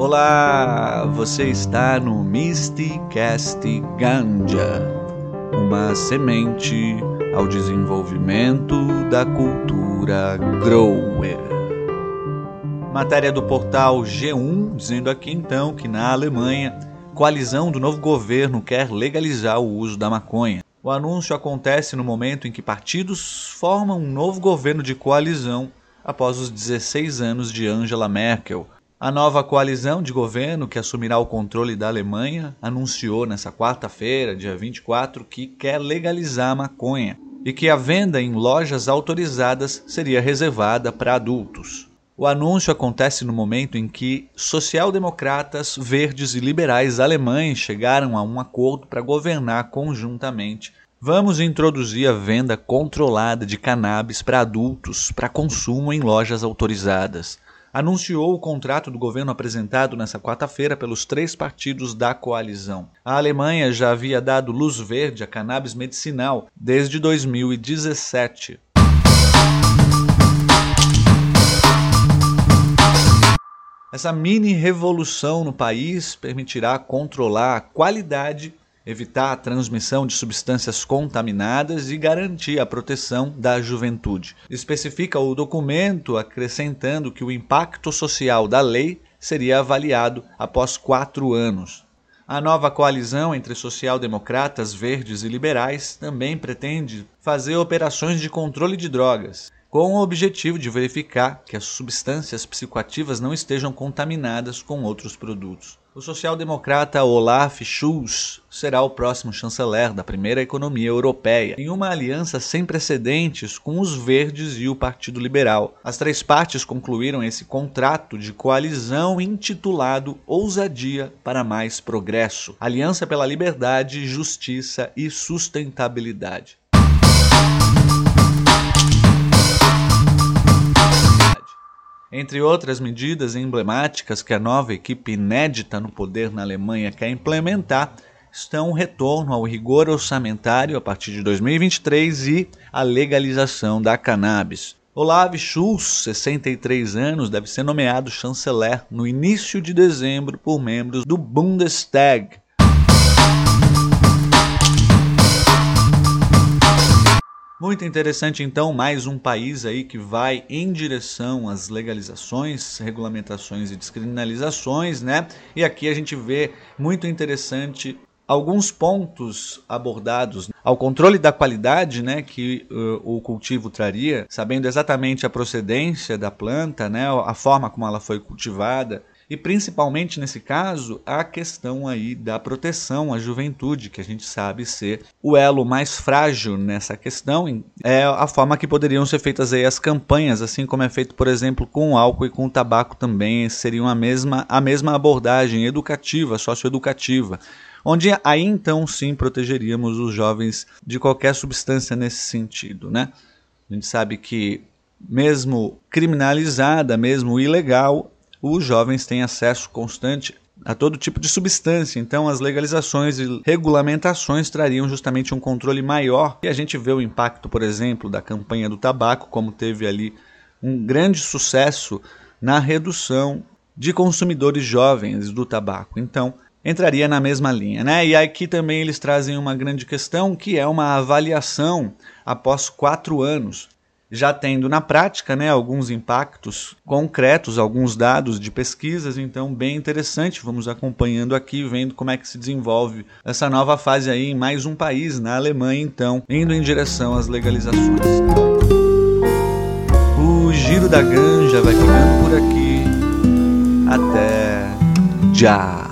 Olá, você está no Mysticast Ganja, uma semente ao desenvolvimento da cultura grower. Matéria do portal G1 dizendo aqui então que na Alemanha, coalizão do novo governo quer legalizar o uso da maconha. O anúncio acontece no momento em que partidos formam um novo governo de coalizão após os 16 anos de Angela Merkel, a nova coalizão de governo que assumirá o controle da Alemanha anunciou nesta quarta-feira, dia 24, que quer legalizar a maconha e que a venda em lojas autorizadas seria reservada para adultos. O anúncio acontece no momento em que social-democratas, verdes e liberais alemães chegaram a um acordo para governar conjuntamente. Vamos introduzir a venda controlada de cannabis para adultos para consumo em lojas autorizadas anunciou o contrato do governo apresentado nesta quarta-feira pelos três partidos da coalizão. A Alemanha já havia dado luz verde a cannabis medicinal desde 2017. Essa mini revolução no país permitirá controlar a qualidade evitar a transmissão de substâncias contaminadas e garantir a proteção da juventude. Especifica o documento acrescentando que o impacto social da lei seria avaliado após quatro anos. A nova coalizão entre social-democratas, verdes e liberais também pretende fazer operações de controle de drogas, com o objetivo de verificar que as substâncias psicoativas não estejam contaminadas com outros produtos. O social-democrata Olaf Scholz será o próximo chanceler da primeira economia europeia, em uma aliança sem precedentes com os Verdes e o Partido Liberal. As três partes concluíram esse contrato de coalizão intitulado Ousadia para Mais Progresso Aliança pela Liberdade, Justiça e Sustentabilidade. Entre outras medidas emblemáticas que a nova equipe inédita no poder na Alemanha quer implementar estão o retorno ao rigor orçamentário a partir de 2023 e a legalização da cannabis. Olaf Schulz, 63 anos, deve ser nomeado chanceler no início de dezembro por membros do Bundestag, Muito interessante, então, mais um país aí que vai em direção às legalizações, regulamentações e descriminalizações, né? E aqui a gente vê muito interessante alguns pontos abordados ao controle da qualidade né, que uh, o cultivo traria, sabendo exatamente a procedência da planta, né, a forma como ela foi cultivada, e principalmente nesse caso, a questão aí da proteção à juventude, que a gente sabe ser o elo mais frágil nessa questão, é a forma que poderiam ser feitas aí as campanhas, assim como é feito, por exemplo, com o álcool e com o tabaco também, seriam a mesma, a mesma abordagem educativa, socioeducativa onde aí então sim protegeríamos os jovens de qualquer substância nesse sentido, né? A gente sabe que mesmo criminalizada, mesmo ilegal, os jovens têm acesso constante a todo tipo de substância. Então, as legalizações e regulamentações trariam justamente um controle maior. E a gente vê o impacto, por exemplo, da campanha do tabaco, como teve ali um grande sucesso na redução de consumidores jovens do tabaco. Então, entraria na mesma linha, né? E aqui também eles trazem uma grande questão que é uma avaliação após quatro anos já tendo na prática né, alguns impactos concretos, alguns dados de pesquisas, então bem interessante. Vamos acompanhando aqui, vendo como é que se desenvolve essa nova fase aí em mais um país, na Alemanha, então, indo em direção às legalizações. O Giro da Ganja vai ficando por aqui. Até já!